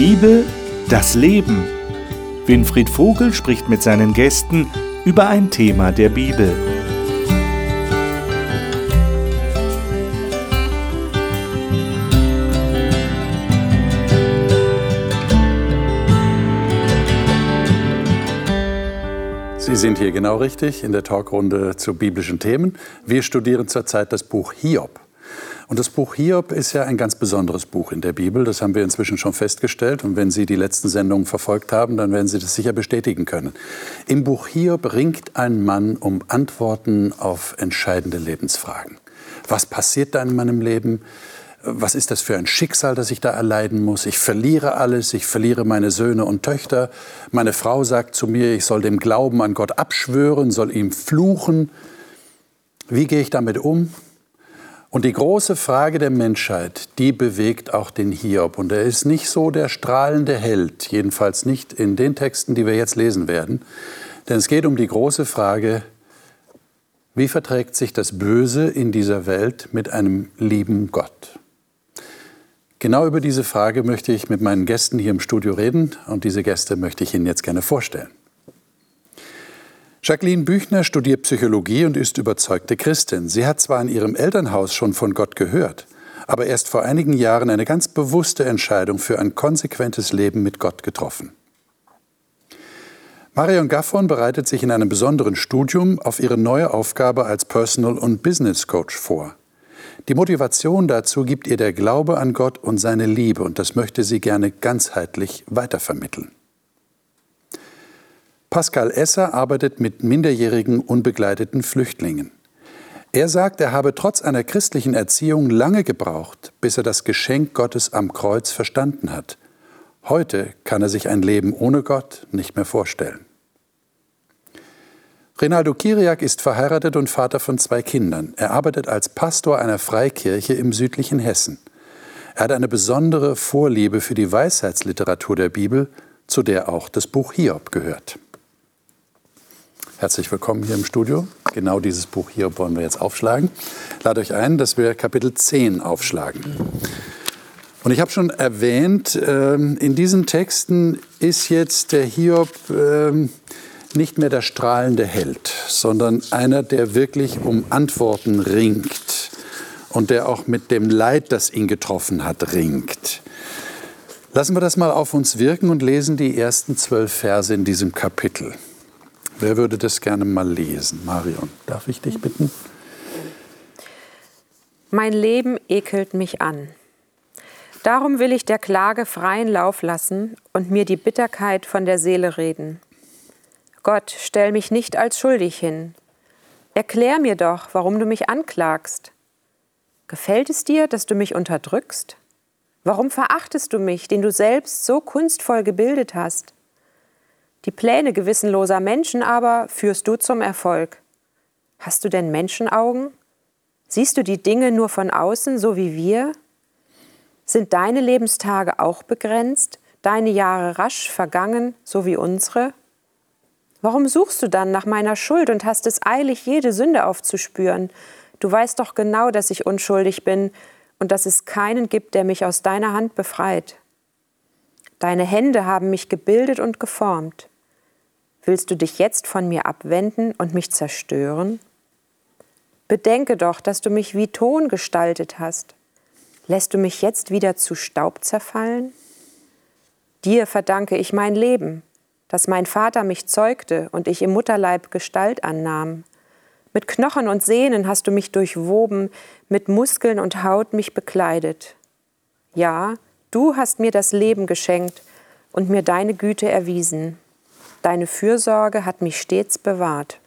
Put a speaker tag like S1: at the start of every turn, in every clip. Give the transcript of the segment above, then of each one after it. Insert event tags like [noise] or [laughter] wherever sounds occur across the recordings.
S1: Bibel, das Leben. Winfried Vogel spricht mit seinen Gästen über ein Thema der Bibel.
S2: Sie sind hier genau richtig in der Talkrunde zu biblischen Themen. Wir studieren zurzeit das Buch Hiob. Und das Buch Hiob ist ja ein ganz besonderes Buch in der Bibel. Das haben wir inzwischen schon festgestellt. Und wenn Sie die letzten Sendungen verfolgt haben, dann werden Sie das sicher bestätigen können. Im Buch Hiob ringt ein Mann um Antworten auf entscheidende Lebensfragen. Was passiert da in meinem Leben? Was ist das für ein Schicksal, das ich da erleiden muss? Ich verliere alles, ich verliere meine Söhne und Töchter. Meine Frau sagt zu mir, ich soll dem Glauben an Gott abschwören, soll ihm fluchen. Wie gehe ich damit um? Und die große Frage der Menschheit, die bewegt auch den Hiob. Und er ist nicht so der strahlende Held, jedenfalls nicht in den Texten, die wir jetzt lesen werden. Denn es geht um die große Frage, wie verträgt sich das Böse in dieser Welt mit einem lieben Gott? Genau über diese Frage möchte ich mit meinen Gästen hier im Studio reden und diese Gäste möchte ich Ihnen jetzt gerne vorstellen. Jacqueline Büchner studiert Psychologie und ist überzeugte Christin. Sie hat zwar in ihrem Elternhaus schon von Gott gehört, aber erst vor einigen Jahren eine ganz bewusste Entscheidung für ein konsequentes Leben mit Gott getroffen. Marion Gaffron bereitet sich in einem besonderen Studium auf ihre neue Aufgabe als Personal- und Business Coach vor. Die Motivation dazu gibt ihr der Glaube an Gott und seine Liebe und das möchte sie gerne ganzheitlich weitervermitteln. Pascal Esser arbeitet mit minderjährigen unbegleiteten Flüchtlingen. Er sagt, er habe trotz einer christlichen Erziehung lange gebraucht, bis er das Geschenk Gottes am Kreuz verstanden hat. Heute kann er sich ein Leben ohne Gott nicht mehr vorstellen. Rinaldo Kiriak ist verheiratet und Vater von zwei Kindern. Er arbeitet als Pastor einer Freikirche im südlichen Hessen. Er hat eine besondere Vorliebe für die Weisheitsliteratur der Bibel, zu der auch das Buch Hiob gehört. Herzlich willkommen hier im Studio. Genau dieses Buch hier wollen wir jetzt aufschlagen. Lade euch ein, dass wir Kapitel 10 aufschlagen. Und ich habe schon erwähnt, ähm, in diesen Texten ist jetzt der Hiob ähm, nicht mehr der strahlende Held, sondern einer, der wirklich um Antworten ringt und der auch mit dem Leid, das ihn getroffen hat, ringt. Lassen wir das mal auf uns wirken und lesen die ersten zwölf Verse in diesem Kapitel. Wer würde das gerne mal lesen? Marion, darf ich dich bitten?
S3: Mein Leben ekelt mich an. Darum will ich der Klage freien Lauf lassen und mir die Bitterkeit von der Seele reden. Gott, stell mich nicht als schuldig hin. Erklär mir doch, warum du mich anklagst. Gefällt es dir, dass du mich unterdrückst? Warum verachtest du mich, den du selbst so kunstvoll gebildet hast? Die Pläne gewissenloser Menschen aber führst du zum Erfolg. Hast du denn Menschenaugen? Siehst du die Dinge nur von außen, so wie wir? Sind deine Lebenstage auch begrenzt, deine Jahre rasch vergangen, so wie unsere? Warum suchst du dann nach meiner Schuld und hast es eilig, jede Sünde aufzuspüren? Du weißt doch genau, dass ich unschuldig bin und dass es keinen gibt, der mich aus deiner Hand befreit. Deine Hände haben mich gebildet und geformt. Willst du dich jetzt von mir abwenden und mich zerstören? Bedenke doch, dass du mich wie Ton gestaltet hast. Lässt du mich jetzt wieder zu Staub zerfallen? Dir verdanke ich mein Leben, dass mein Vater mich zeugte und ich im Mutterleib Gestalt annahm. Mit Knochen und Sehnen hast du mich durchwoben, mit Muskeln und Haut mich bekleidet. Ja, du hast mir das Leben geschenkt und mir deine Güte erwiesen. Deine Fürsorge hat mich stets bewahrt.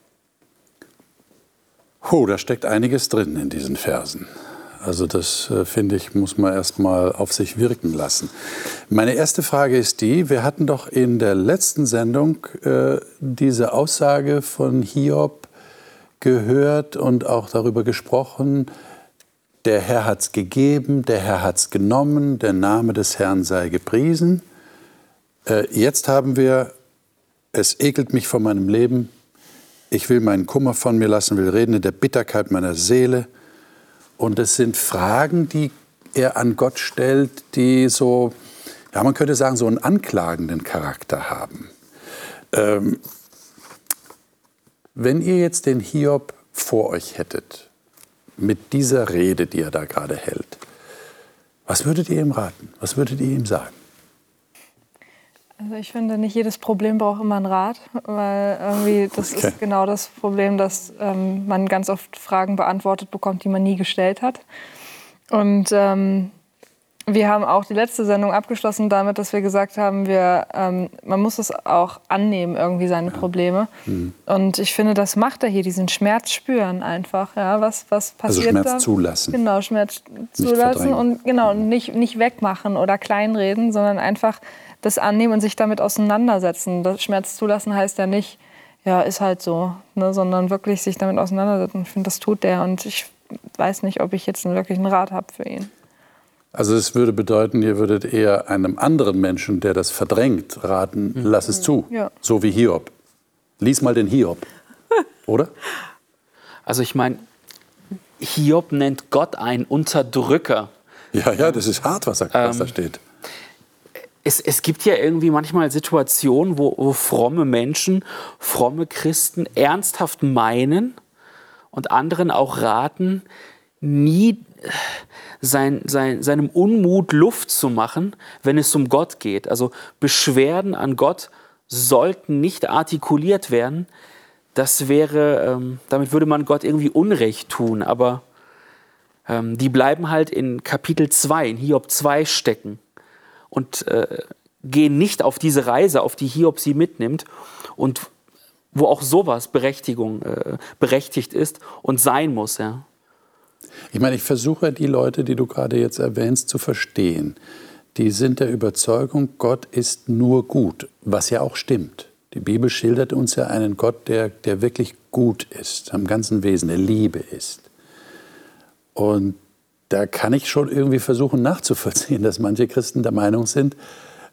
S2: Oh, da steckt einiges drin in diesen Versen. Also das äh, finde ich, muss man erst mal auf sich wirken lassen. Meine erste Frage ist die, wir hatten doch in der letzten Sendung äh, diese Aussage von Hiob gehört und auch darüber gesprochen, der Herr hat es gegeben, der Herr hat es genommen, der Name des Herrn sei gepriesen. Äh, jetzt haben wir es ekelt mich von meinem Leben. Ich will meinen Kummer von mir lassen, will reden in der Bitterkeit meiner Seele. Und es sind Fragen, die er an Gott stellt, die so ja, man könnte sagen, so einen anklagenden Charakter haben. Ähm, wenn ihr jetzt den Hiob vor euch hättet, mit dieser Rede, die er da gerade hält, was würdet ihr ihm raten? Was würdet ihr ihm sagen?
S4: Also ich finde, nicht jedes Problem braucht immer einen Rat, weil irgendwie das okay. ist genau das Problem, dass ähm, man ganz oft Fragen beantwortet bekommt, die man nie gestellt hat. Und ähm, wir haben auch die letzte Sendung abgeschlossen damit, dass wir gesagt haben, wir, ähm, man muss es auch annehmen, irgendwie seine ja. Probleme. Mhm. Und ich finde, das macht er hier, diesen Schmerz spüren einfach. Ja, was, was
S2: also passiert also Schmerz da? zulassen.
S4: Genau, Schmerz zulassen und genau, nicht, nicht wegmachen oder kleinreden, sondern einfach das annehmen und sich damit auseinandersetzen. Das Schmerz zulassen heißt ja nicht, ja, ist halt so, ne, sondern wirklich sich damit auseinandersetzen. Ich finde, das tut der und ich weiß nicht, ob ich jetzt wirklich einen Rat habe für ihn.
S2: Also es würde bedeuten, ihr würdet eher einem anderen Menschen, der das verdrängt, raten, mhm. lass es zu. Ja. So wie Hiob. Lies mal den Hiob. [laughs] Oder?
S5: Also ich meine, Hiob nennt Gott einen Unterdrücker.
S2: Ja, ja, das ist hart, was, er, was da ähm, steht.
S5: Es, es, gibt ja irgendwie manchmal Situationen, wo, wo fromme Menschen, fromme Christen ernsthaft meinen und anderen auch raten, nie sein, sein, seinem Unmut Luft zu machen, wenn es um Gott geht. Also Beschwerden an Gott sollten nicht artikuliert werden. Das wäre, ähm, damit würde man Gott irgendwie Unrecht tun, aber ähm, die bleiben halt in Kapitel 2, in Hiob 2 stecken und äh, gehen nicht auf diese Reise, auf die Hiob sie mitnimmt und wo auch sowas Berechtigung, äh, berechtigt ist und sein muss. Ja.
S2: Ich meine, ich versuche die Leute, die du gerade jetzt erwähnst, zu verstehen. Die sind der Überzeugung, Gott ist nur gut, was ja auch stimmt. Die Bibel schildert uns ja einen Gott, der, der wirklich gut ist, am ganzen Wesen, der Liebe ist. Und da kann ich schon irgendwie versuchen nachzuvollziehen, dass manche Christen der Meinung sind,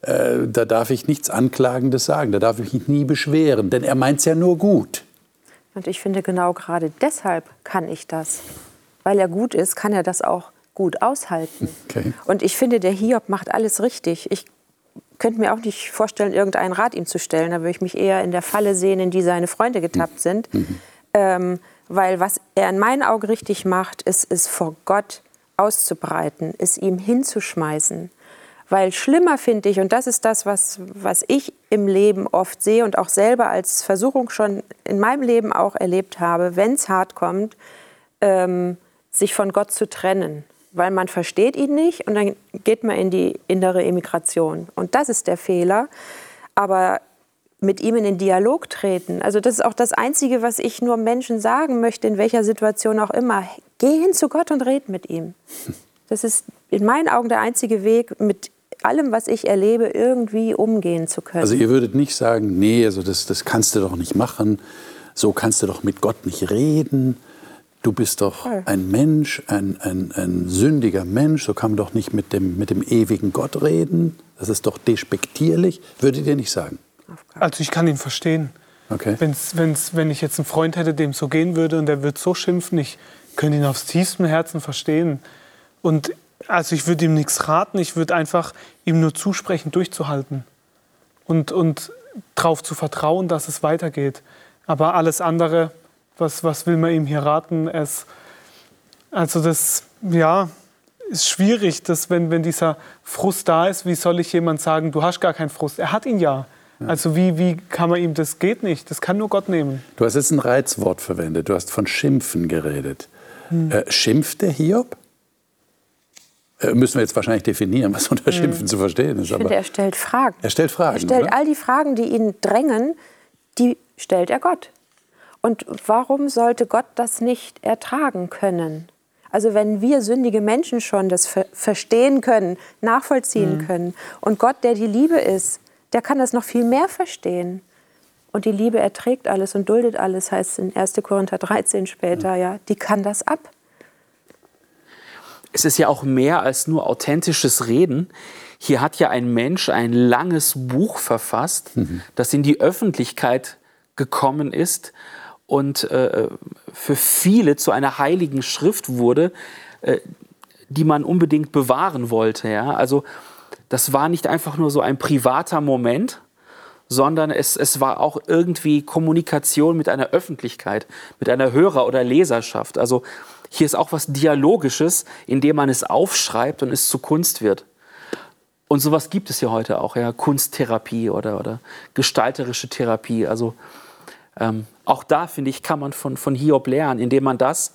S2: äh, da darf ich nichts Anklagendes sagen, da darf ich mich nie beschweren, denn er meint es ja nur gut.
S3: Und ich finde, genau gerade deshalb kann ich das weil er gut ist, kann er das auch gut aushalten. [laughs] Okay. Und ich finde, der Hiob macht alles richtig. Ich könnte mir auch nicht vorstellen, irgendeinen Rat ihm zu stellen. Da würde ich mich eher in der Falle sehen, in die seine Freunde getappt sind. Mhm. Ähm, weil was er in meinen Augen richtig macht, ist es vor Gott auszubreiten, es ihm hinzuschmeißen. Weil schlimmer finde ich, und das ist das, was, was ich im Leben oft sehe und auch selber als Versuchung schon in meinem Leben auch erlebt habe, wenn es hart kommt, ähm, sich von Gott zu trennen, weil man versteht ihn nicht und dann geht man in die innere Emigration. Und das ist der Fehler. Aber mit ihm in den Dialog treten. Also das ist auch das Einzige, was ich nur Menschen sagen möchte, in welcher Situation auch immer. Geh hin zu Gott und red mit ihm. Das ist in meinen Augen der einzige Weg, mit allem, was ich erlebe, irgendwie umgehen zu können.
S2: Also ihr würdet nicht sagen, nee, also das, das kannst du doch nicht machen, so kannst du doch mit Gott nicht reden. Du bist doch ein Mensch, ein, ein, ein sündiger Mensch, so kann man doch nicht mit dem, mit dem ewigen Gott reden. Das ist doch despektierlich. Würdet ihr nicht sagen?
S6: Also ich kann ihn verstehen. Okay. Wenn's, wenn's, wenn ich jetzt einen Freund hätte, dem so gehen würde und der würde so schimpfen, ich könnte ihn aufs tiefste Herzen verstehen. Und also ich würde ihm nichts raten, ich würde einfach ihm nur zusprechen, durchzuhalten und, und darauf zu vertrauen, dass es weitergeht. Aber alles andere, was, was will man ihm hier raten? Es, also das, ja, ist schwierig, dass wenn, wenn dieser Frust da ist, wie soll ich jemand sagen, du hast gar keinen Frust? Er hat ihn ja. Also wie, wie kann man ihm, das geht nicht, das kann nur Gott nehmen.
S2: Du hast jetzt ein Reizwort verwendet, du hast von Schimpfen geredet. Hm. Äh, schimpft der Hiob? Äh, müssen wir jetzt wahrscheinlich definieren, was unter hm. Schimpfen hm. zu verstehen ist.
S3: Ich finde, er stellt Fragen.
S2: Er stellt Fragen. Er
S3: stellt
S2: oder?
S3: all die Fragen, die ihn drängen, die stellt er Gott. Und warum sollte Gott das nicht ertragen können? Also wenn wir sündige Menschen schon das verstehen können, nachvollziehen mhm. können und Gott, der die Liebe ist, der kann das noch viel mehr verstehen. Und die Liebe erträgt alles und duldet alles, heißt in 1. Korinther 13 später, ja, die kann das ab.
S5: Es ist ja auch mehr als nur authentisches Reden. Hier hat ja ein Mensch ein langes Buch verfasst, mhm. das in die Öffentlichkeit gekommen ist und äh, für viele zu einer heiligen Schrift wurde, äh, die man unbedingt bewahren wollte. Ja? Also das war nicht einfach nur so ein privater Moment, sondern es, es war auch irgendwie Kommunikation mit einer Öffentlichkeit, mit einer Hörer- oder Leserschaft. Also hier ist auch was Dialogisches, indem man es aufschreibt und es zu Kunst wird. Und sowas gibt es ja heute auch, ja, Kunsttherapie oder, oder gestalterische Therapie. Also ähm, auch da, finde ich, kann man von, von Hiob lernen, indem man das,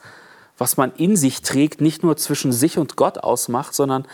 S5: was man in sich trägt, nicht nur zwischen sich und Gott ausmacht, sondern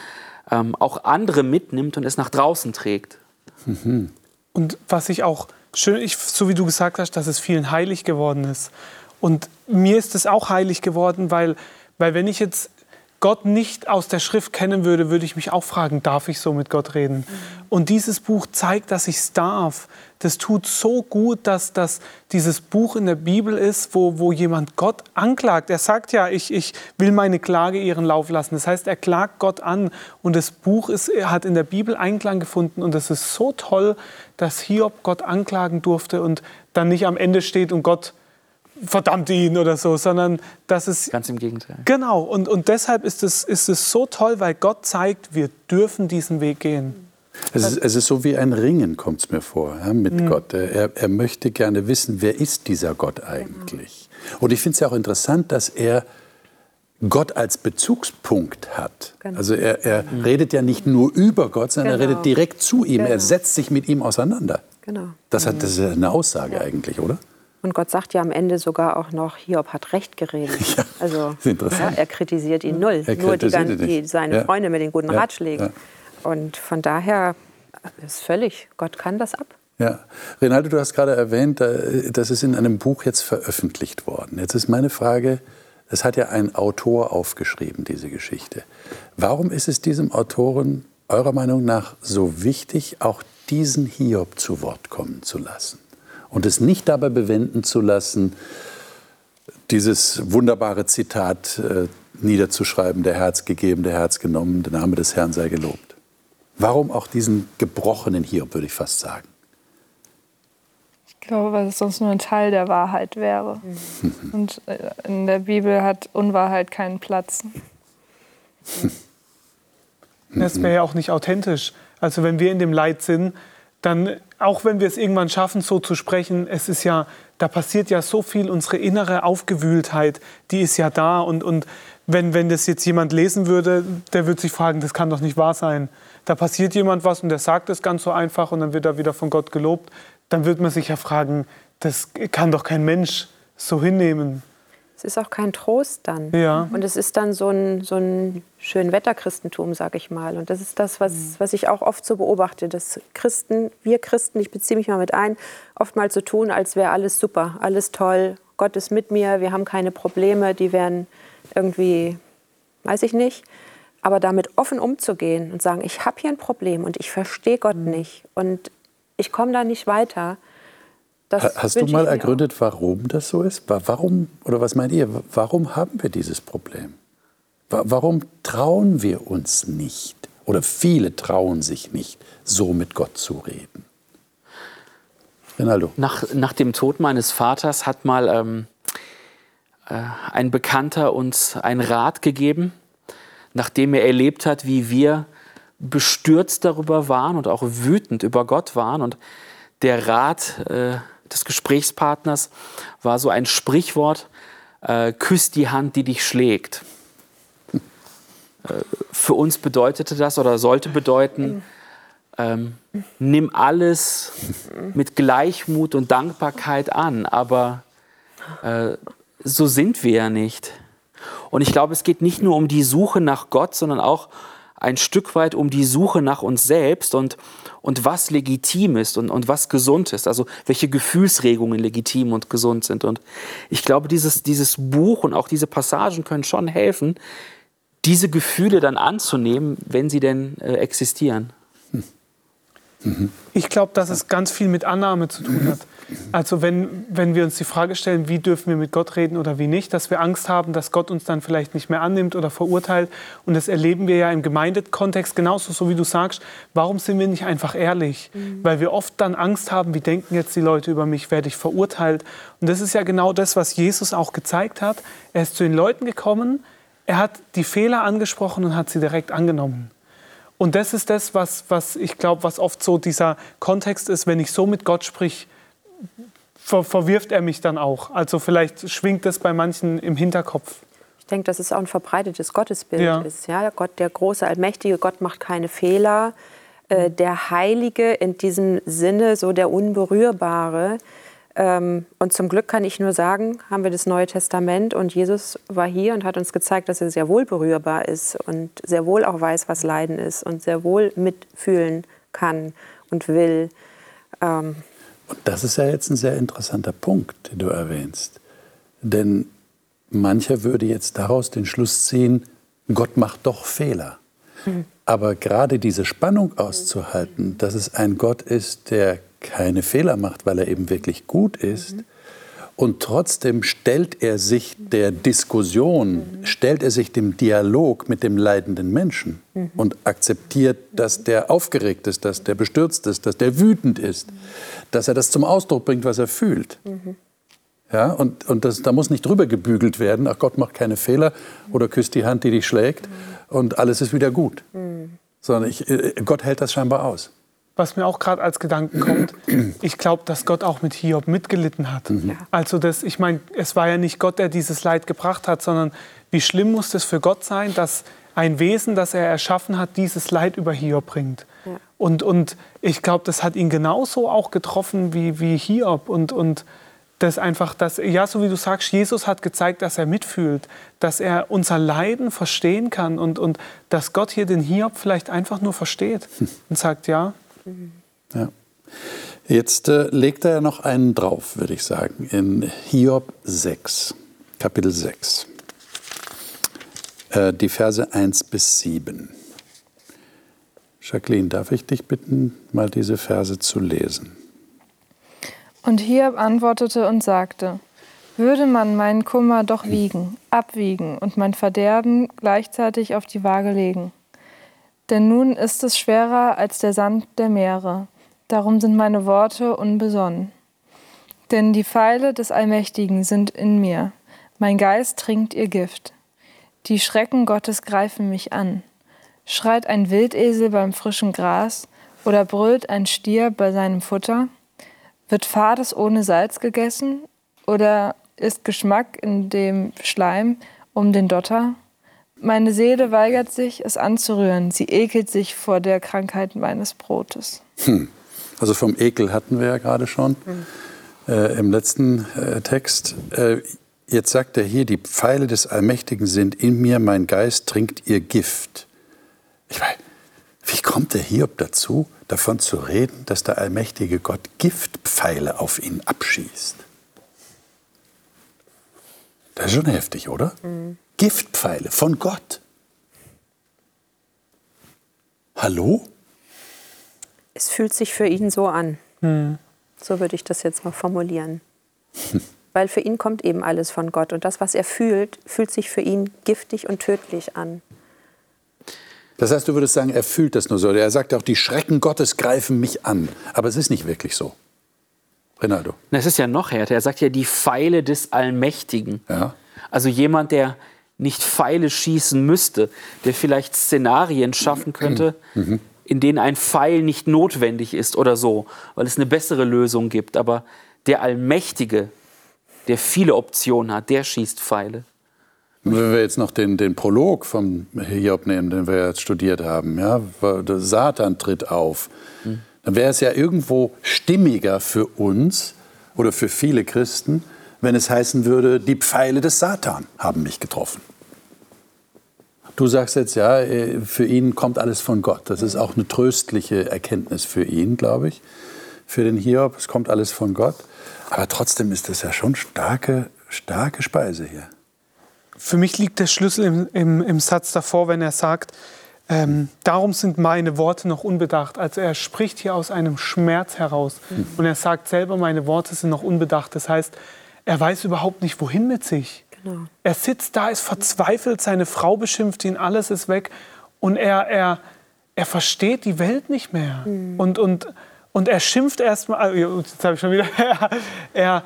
S5: ähm, auch andere mitnimmt und es nach draußen trägt.
S6: Mhm. Und was ich auch schön, ich, so wie du gesagt hast, dass es vielen heilig geworden ist. Und mir ist es auch heilig geworden, weil, weil wenn ich jetzt Gott nicht aus der Schrift kennen würde, würde ich mich auch fragen, darf ich so mit Gott reden? Mhm. Und dieses Buch zeigt, dass ich es darf. Das tut so gut, dass, dass dieses Buch in der Bibel ist, wo, wo jemand Gott anklagt. Er sagt ja, ich, ich will meine Klage ihren Lauf lassen. Das heißt, er klagt Gott an. Und das Buch ist, hat in der Bibel Einklang gefunden. Und es ist so toll, dass Hiob Gott anklagen durfte und dann nicht am Ende steht und Gott verdammt ihn oder so, sondern dass es...
S5: Ganz im Gegenteil.
S6: Genau, und, und deshalb ist es, ist es so toll, weil Gott zeigt, wir dürfen diesen Weg gehen.
S2: Es ist, es ist so wie ein Ringen, kommt es mir vor, ja, mit mhm. Gott. Er, er möchte gerne wissen, wer ist dieser Gott eigentlich? Und ich finde es ja auch interessant, dass er Gott als Bezugspunkt hat. Genau. Also er, er mhm. redet ja nicht nur über Gott, sondern genau. er redet direkt zu ihm. Genau. Er setzt sich mit ihm auseinander. Genau. Das, hat, das ist eine Aussage ja. eigentlich, oder?
S3: Und Gott sagt ja am Ende sogar auch noch, Hiob hat recht geredet. [laughs] Ja, also ja, er kritisiert ihn null. Nur die, die, seine ja. Freunde mit den guten Ratschlägen. Und von daher ist völlig, Gott kann das ab.
S2: Ja, Renaldo, du hast gerade erwähnt, äh, das ist in einem Buch jetzt veröffentlicht worden. Jetzt ist meine Frage, es hat ja ein Autor aufgeschrieben, diese Geschichte. Warum ist es diesem Autoren eurer Meinung nach so wichtig, auch diesen Hiob zu Wort kommen zu lassen? und es nicht dabei bewenden zu lassen, dieses wunderbare Zitat äh, niederzuschreiben, der Herz gegeben, der Herz genommen, der Name des Herrn sei gelobt. Warum auch diesen gebrochenen Hiob, würde ich fast sagen?
S4: Ich glaube, weil es sonst nur ein Teil der Wahrheit wäre. Mhm. Und äh, in der Bibel hat Unwahrheit keinen Platz. [laughs]
S6: Das wäre ja auch nicht authentisch. Also wenn wir in dem Leid sind, dann, auch wenn wir es irgendwann schaffen, so zu sprechen, es ist ja, da passiert ja so viel, unsere innere Aufgewühltheit, die ist ja da. Und, und wenn, wenn das jetzt jemand lesen würde, der würde sich fragen, das kann doch nicht wahr sein. Da passiert jemand was und der sagt es ganz so einfach und dann wird er wieder von Gott gelobt. Dann wird man sich ja fragen, das kann doch kein Mensch so hinnehmen.
S3: Es ist auch kein Trost dann.
S6: Ja.
S3: Und es ist dann so ein, so ein Schönwetterchristentum, sag ich mal. Und das ist das, was, mhm. was ich auch oft so beobachte, dass Christen, wir Christen, ich beziehe mich mal mit ein, oftmals so tun, als wäre alles super, alles toll, Gott ist mit mir, wir haben keine Probleme, die wären irgendwie, weiß ich nicht. Aber damit offen umzugehen und sagen, ich habe hier ein Problem und ich verstehe Gott mhm. nicht und ich komme da nicht weiter
S2: das Hast du mal ergründet, warum das so ist? Warum, oder was meint ihr, warum haben wir dieses Problem? Warum trauen wir uns nicht, oder viele trauen sich nicht, so mit Gott zu reden?
S5: Rinaldo. Nach, nach dem Tod meines Vaters hat mal ähm, äh, ein Bekannter uns einen Rat gegeben, nachdem er erlebt hat, wie wir bestürzt darüber waren und auch wütend über Gott waren. Und der Rat äh, des Gesprächspartners war so ein Sprichwort, äh, küss die Hand, die dich schlägt. Äh, für uns bedeutete das oder sollte bedeuten, ähm, nimm alles mit Gleichmut und Dankbarkeit an, aber äh, so sind wir ja nicht. Und ich glaube, es geht nicht nur um die Suche nach Gott, sondern auch ein Stück weit um die Suche nach uns selbst und, und was legitim ist und, und was gesund ist, also welche Gefühlsregungen legitim und gesund sind. Und ich glaube, dieses, dieses Buch und auch diese Passagen können schon helfen, diese Gefühle dann anzunehmen, wenn sie denn äh, existieren.
S6: Ich glaube, dass es ganz viel mit Annahme zu tun hat. Also wenn, wenn wir uns die Frage stellen, wie dürfen wir mit Gott reden oder wie nicht, dass wir Angst haben, dass Gott uns dann vielleicht nicht mehr annimmt oder verurteilt. Und das erleben wir ja im Gemeindekontext genauso, so wie du sagst. Warum sind wir nicht einfach ehrlich? Mhm. Weil wir oft dann Angst haben, wie denken jetzt die Leute über mich, werde ich verurteilt? Und das ist ja genau das, was Jesus auch gezeigt hat. Er ist zu den Leuten gekommen, er hat die Fehler angesprochen und hat sie direkt angenommen. Und das ist das, was, was ich glaube, was oft so dieser Kontext ist, wenn ich so mit Gott sprich, ver verwirft er mich dann auch. Also vielleicht schwingt das bei manchen im Hinterkopf.
S3: Ich denke, dass es auch ein verbreitetes Gottesbild ja. ist. Ja, Gott, der große, allmächtige Gott macht keine Fehler. Äh, der Heilige in diesem Sinne, so der Unberührbare. Ähm, und zum Glück kann ich nur sagen, haben wir das Neue Testament und Jesus war hier und hat uns gezeigt, dass er sehr wohl berührbar ist und sehr wohl auch weiß, was Leiden ist und sehr wohl mitfühlen kann und will.
S2: Ähm, und das ist ja jetzt ein sehr interessanter Punkt, den du erwähnst. Denn mancher würde jetzt daraus den Schluss ziehen, Gott macht doch Fehler. Mhm. Aber gerade diese Spannung auszuhalten, dass es ein Gott ist, der keine Fehler macht, weil er eben wirklich gut ist, mhm. und trotzdem stellt er sich der Diskussion, mhm. stellt er sich dem Dialog mit dem leidenden Menschen mhm. und akzeptiert, dass der aufgeregt ist, dass der bestürzt ist, dass der wütend ist, dass er das zum Ausdruck bringt, was er fühlt. Ja, und und das, da muss nicht drüber gebügelt werden, ach Gott macht keine Fehler oder küsst die Hand, die dich schlägt und alles ist wieder gut. Sondern ich, äh, Gott hält das scheinbar aus.
S6: Was mir auch gerade als Gedanken kommt, [clears throat] ich glaube, dass Gott auch mit Hiob mitgelitten hat. Mhm. Also das, ich meine, es war ja nicht Gott, der dieses Leid gebracht hat, sondern wie schlimm muss das für Gott sein, dass ein Wesen, das er erschaffen hat, dieses Leid über Hiob bringt. Ja. Und, und ich glaube, das hat ihn genauso auch getroffen wie, wie Hiob. Und, und dass einfach, dass, ja, so wie du sagst, Jesus hat gezeigt, dass er mitfühlt, dass er unser Leiden verstehen kann und, und dass Gott hier den Hiob vielleicht einfach nur versteht [laughs] und sagt, ja.
S2: Ja. Jetzt äh, legt er noch einen drauf, würde ich sagen, in Hiob 6, Kapitel 6, äh, die Verse 1 bis 7. Jacqueline, darf ich dich bitten, mal diese Verse zu lesen?
S4: Und Hiob antwortete und sagte, würde man meinen Kummer doch wiegen, abwiegen und mein Verderben gleichzeitig auf die Waage legen. Denn nun ist es schwerer als der Sand der Meere, darum sind meine Worte unbesonnen. Denn die Pfeile des Allmächtigen sind in mir, mein Geist trinkt ihr Gift. Die Schrecken Gottes greifen mich an. Schreit ein Wildesel beim frischen Gras oder brüllt ein Stier bei seinem Futter? Wird Fades ohne Salz gegessen oder ist Geschmack in dem Schleim um den Dotter? Meine Seele weigert sich, es anzurühren. Sie ekelt sich vor der Krankheit meines Brotes. Hm.
S2: Also vom Ekel hatten wir ja gerade schon hm. äh, im letzten äh, Text. Äh, jetzt sagt er hier, die Pfeile des Allmächtigen sind in mir, mein Geist trinkt ihr Gift. Ich weiß, wie kommt der Hiob dazu, davon zu reden, dass der allmächtige Gott Giftpfeile auf ihn abschießt? Das ist schon heftig, oder? Mhm. Giftpfeile von Gott. Hallo?
S3: Es fühlt sich für ihn so an. Mhm. So würde ich das jetzt mal formulieren. [laughs] Weil für ihn kommt eben alles von Gott. Und das, was er fühlt, fühlt sich für ihn giftig und tödlich an.
S2: Das heißt, du würdest sagen, er fühlt das nur so. Er sagt auch, die Schrecken Gottes greifen mich an. Aber es ist nicht wirklich so. Rinaldo.
S5: Es ist ja noch härter. Er sagt ja, die Pfeile des Allmächtigen. Ja. Also jemand, der nicht Pfeile schießen müsste, der vielleicht Szenarien schaffen könnte, mhm. in denen ein Pfeil nicht notwendig ist oder so, weil es eine bessere Lösung gibt. Aber der Allmächtige, der viele Optionen hat, der schießt Pfeile.
S2: Wenn wir jetzt noch den, den Prolog vom Hiob nehmen, den wir jetzt studiert haben, ja, Satan tritt auf, mhm. dann wäre es ja irgendwo stimmiger für uns oder für viele Christen, wenn es heißen würde, die Pfeile des Satan haben mich getroffen. Du sagst jetzt, ja, äh, für ihn kommt alles von Gott. Das ist auch eine tröstliche Erkenntnis für ihn, glaube ich, für den Hiob. Es kommt alles von Gott. Aber trotzdem ist das ja schon starke, starke Speise hier.
S6: Für mich liegt der Schlüssel im, im, im Satz davor, wenn er sagt, ähm, darum sind meine Worte noch unbedacht. Also er spricht hier aus einem Schmerz heraus. Mhm. Und er sagt selber, meine Worte sind noch unbedacht. Das heißt, er weiß überhaupt nicht, wohin mit sich. Genau. Er sitzt da, ist verzweifelt, seine Frau beschimpft ihn, alles ist weg. Und er, er, er versteht die Welt nicht mehr. Mhm. Und, und, und er schimpft erstmal, also, jetzt habe ich schon wieder, [laughs] er, er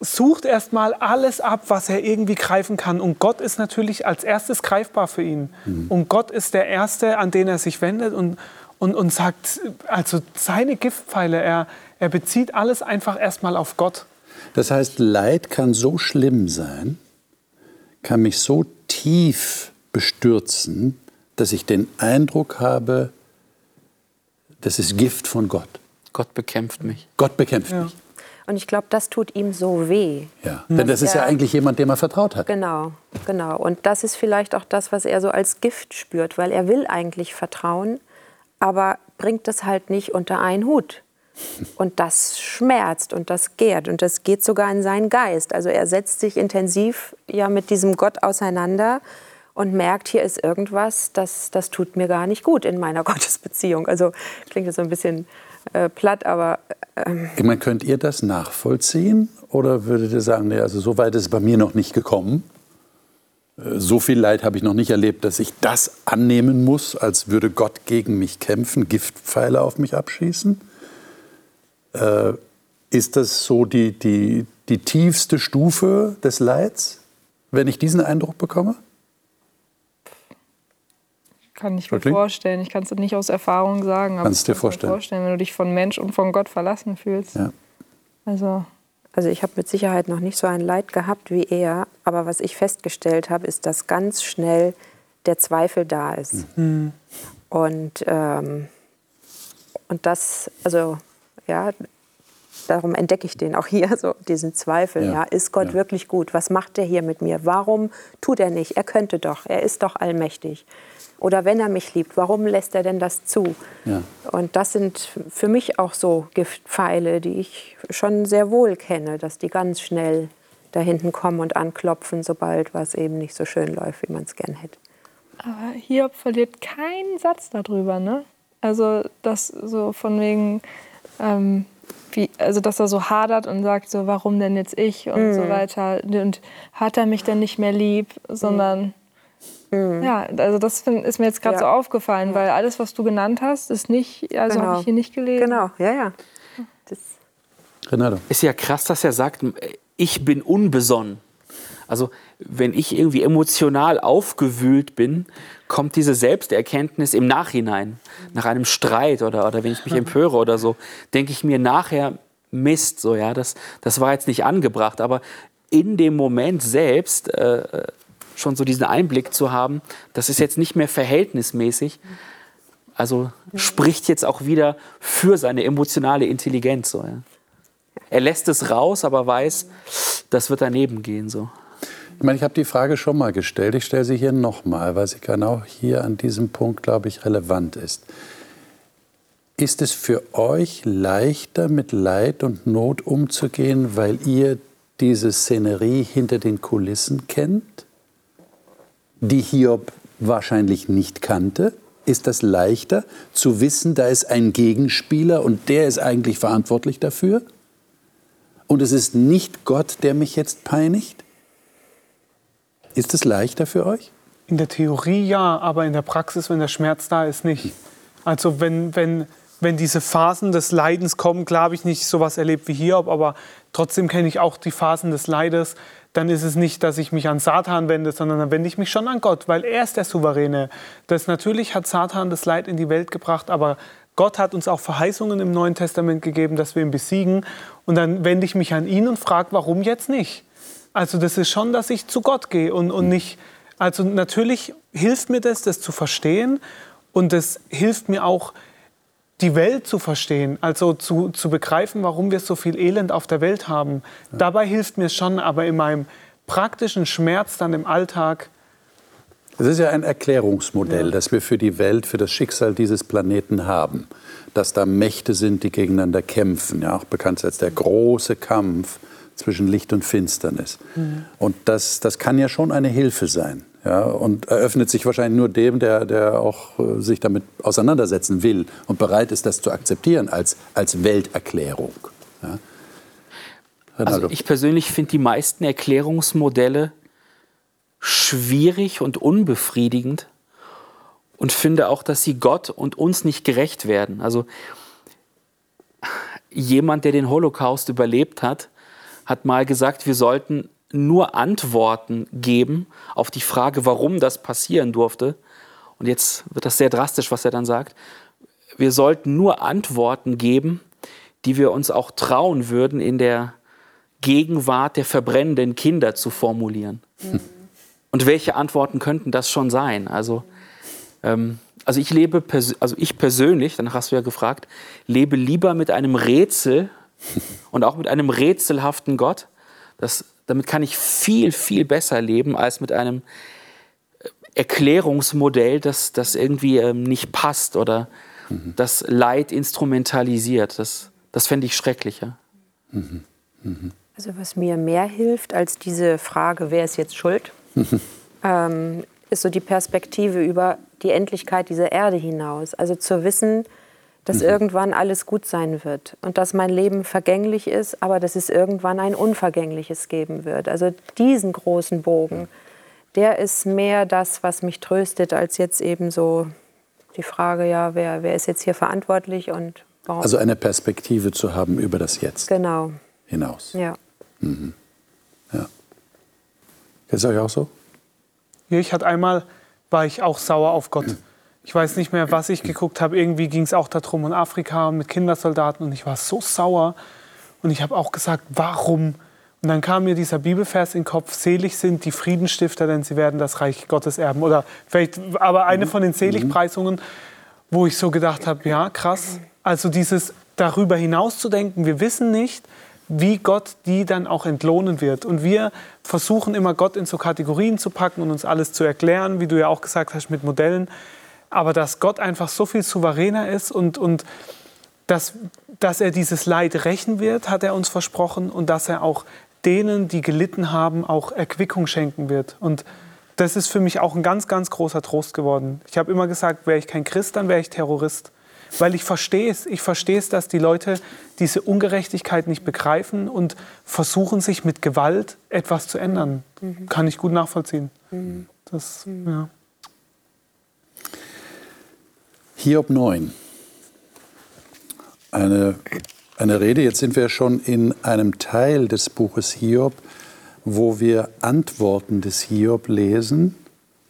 S6: sucht erstmal alles ab, was er irgendwie greifen kann. Und Gott ist natürlich als erstes greifbar für ihn. Mhm. Und Gott ist der Erste, an den er sich wendet und, und, und sagt, also seine Giftpfeile, er, er bezieht alles einfach erstmal auf Gott.
S2: Das heißt, Leid kann so schlimm sein, kann mich so tief bestürzen, dass ich den Eindruck habe, das ist Gift von Gott.
S5: Gott bekämpft mich.
S2: Gott bekämpft ja. mich.
S3: Und ich glaube, das tut ihm so weh.
S2: Ja, denn das ist ja eigentlich jemand, dem er vertraut hat.
S3: Genau, genau. Und das ist vielleicht auch das, was er so als Gift spürt, weil er will eigentlich vertrauen, aber bringt das halt nicht unter einen Hut. Und das schmerzt und das gärt und das geht sogar in seinen Geist. Also er setzt sich intensiv ja mit diesem Gott auseinander und merkt, hier ist irgendwas, das, das tut mir gar nicht gut in meiner [laughs] Gottesbeziehung. Also klingt jetzt so ein bisschen äh, platt, aber.
S2: Ähm ich meine, könnt ihr das nachvollziehen? Oder würdet ihr sagen, nee, also so weit ist es bei mir noch nicht gekommen? Äh, so viel Leid habe ich noch nicht erlebt, dass ich das annehmen muss, als würde Gott gegen mich kämpfen, Giftpfeile auf mich abschießen. Äh, ist das so die, die, die tiefste Stufe des Leids, wenn ich diesen Eindruck bekomme?
S4: Kann ich mir vorstellen. Ich kann es nicht aus Erfahrung sagen.
S2: Aber Kannst du dir vorstellen.
S4: vorstellen, wenn du dich von Mensch und von Gott verlassen fühlst. Ja.
S3: Also. Also ich habe mit Sicherheit noch nicht so ein Leid gehabt wie er, aber was ich festgestellt habe, ist, dass ganz schnell der Zweifel da ist. Mhm. Und, ähm, und das, also ja, darum entdecke ich den auch hier, [laughs] so diesen Zweifel. Ja. ja ist Gott ja. wirklich gut? Was macht er hier mit mir? Warum tut er nicht? Er könnte doch, er ist doch allmächtig. Oder wenn er mich liebt, warum lässt er denn das zu? Ja. Und das sind für mich auch so Giftpfeile, die ich schon sehr wohl kenne, dass die ganz schnell da hinten kommen und anklopfen, sobald was eben nicht so schön läuft, wie man es gern hätte.
S4: Aber Hiob verliert keinen Satz darüber, ne? Also das so von wegen, ähm, wie, also dass er so hadert und sagt so, warum denn jetzt ich und mm. so weiter. Und hat er mich denn nicht mehr lieb, sondern Mhm. Ja, also das find, ist mir jetzt gerade ja. so aufgefallen, weil alles, was du genannt hast, ist nicht, also genau. habe ich hier nicht gelesen.
S3: Genau, ja, ja. Das
S5: Renato. Ist ja krass, dass er sagt, ich bin unbesonnen. Also wenn ich irgendwie emotional aufgewühlt bin, kommt diese Selbsterkenntnis im Nachhinein, nach einem Streit oder, oder wenn ich mich empöre oder so, denke ich mir nachher, Mist, so ja, das, das war jetzt nicht angebracht, aber in dem Moment selbst äh, schon so diesen Einblick zu haben, das ist jetzt nicht mehr verhältnismäßig. Also spricht jetzt auch wieder für seine emotionale Intelligenz. So, ja. Er lässt es raus, aber weiß, das wird daneben gehen. So.
S2: Ich meine, ich habe die Frage schon mal gestellt. Ich stelle sie hier nochmal, weil sie genau hier an diesem Punkt, glaube ich, relevant ist. Ist es für euch leichter, mit Leid und Not umzugehen, weil ihr diese Szenerie hinter den Kulissen kennt? die Hiob wahrscheinlich nicht kannte? Ist das leichter zu wissen, da ist ein Gegenspieler und der ist eigentlich verantwortlich dafür? Und es ist nicht Gott, der mich jetzt peinigt? Ist es leichter für euch?
S6: In der Theorie ja, aber in der Praxis, wenn der Schmerz da ist, nicht. Also wenn, wenn, wenn diese Phasen des Leidens kommen, klar habe ich nicht so etwas erlebt wie Hiob, aber trotzdem kenne ich auch die Phasen des Leides, dann ist es nicht, dass ich mich an Satan wende, sondern dann wende ich mich schon an Gott, weil er ist der Souveräne. Das natürlich hat Satan das Leid in die Welt gebracht, aber Gott hat uns auch Verheißungen im Neuen Testament gegeben, dass wir ihn besiegen. Und dann wende ich mich an ihn und frage, warum jetzt nicht? Also das ist schon, dass ich zu Gott gehe und, und nicht. Also natürlich hilft mir das, das zu verstehen. Und das hilft mir auch, die Welt zu verstehen, also zu, zu begreifen, warum wir so viel Elend auf der Welt haben. Ja. Dabei hilft mir schon, aber in meinem praktischen Schmerz dann im Alltag.
S2: Es ist ja ein Erklärungsmodell, ja. das wir für die Welt, für das Schicksal dieses Planeten haben. Dass da Mächte sind, die gegeneinander kämpfen. Ja, auch bekannt als der große Kampf zwischen Licht und Finsternis. Mhm. Und das, das kann ja schon eine Hilfe sein. Ja, und eröffnet sich wahrscheinlich nur dem, der, der auch äh, sich damit auseinandersetzen will und bereit ist, das zu akzeptieren als, als Welterklärung. Ja.
S5: Also ich persönlich finde die meisten Erklärungsmodelle schwierig und unbefriedigend und finde auch, dass sie Gott und uns nicht gerecht werden. Also jemand, der den Holocaust überlebt hat, hat mal gesagt, wir sollten nur Antworten geben auf die Frage, warum das passieren durfte. Und jetzt wird das sehr drastisch, was er dann sagt. Wir sollten nur Antworten geben, die wir uns auch trauen würden, in der Gegenwart der verbrennenden Kinder zu formulieren. Mhm. Und welche Antworten könnten das schon sein? Also, ähm, also ich lebe, also ich persönlich, danach hast du ja gefragt, lebe lieber mit einem Rätsel und auch mit einem rätselhaften Gott. Das, damit kann ich viel, viel besser leben als mit einem äh, Erklärungsmodell, das, das irgendwie ähm, nicht passt oder mhm. das Leid instrumentalisiert. Das, das fände ich schrecklicher. Mhm.
S3: Mhm. Also was mir mehr hilft als diese Frage, wer ist jetzt schuld, ähm, ist so die Perspektive über die Endlichkeit dieser Erde hinaus. Also zu wissen, dass mhm. irgendwann alles gut sein wird und dass mein Leben vergänglich ist, aber dass es irgendwann ein Unvergängliches geben wird. Also diesen großen Bogen, der ist mehr das, was mich tröstet, als jetzt eben so die Frage, ja, wer, wer ist jetzt hier verantwortlich und warum.
S2: Also eine Perspektive zu haben über das Jetzt.
S3: Genau.
S2: Hinaus.
S3: Ja. Mhm.
S2: Ja. Ist es euch auch so?
S6: Ja, ich hatte einmal, war ich auch sauer auf Gott. Ich weiß nicht mehr, was ich geguckt habe. Irgendwie ging es auch darum in Afrika mit Kindersoldaten und ich war so sauer. Und ich habe auch gesagt, warum? Und dann kam mir dieser Bibelvers in den Kopf, selig sind die Friedenstifter, denn sie werden das Reich Gottes erben. Oder vielleicht, aber eine von den Seligpreisungen, wo ich so gedacht habe, ja, krass. Also dieses darüber hinaus zu denken, wir wissen nicht, wie Gott die dann auch entlohnen wird. Und wir versuchen immer Gott in so Kategorien zu packen und uns alles zu erklären, wie du ja auch gesagt hast, mit Modellen. Aber dass Gott einfach so viel souveräner ist und, und dass, dass er dieses Leid rächen wird, hat er uns versprochen und dass er auch denen, die gelitten haben, auch Erquickung schenken wird. Und das ist für mich auch ein ganz, ganz großer Trost geworden. Ich habe immer gesagt, wäre ich kein Christ, dann wäre ich Terrorist. Weil ich verstehe es, ich verstehe es, dass die Leute diese Ungerechtigkeit nicht begreifen und versuchen, sich mit Gewalt etwas zu ändern. Mhm. Kann ich gut nachvollziehen. Mhm. Das, ja.
S2: Hiob 9. Eine, eine Rede, jetzt sind wir schon in einem Teil des Buches Hiob, wo wir Antworten des Hiob lesen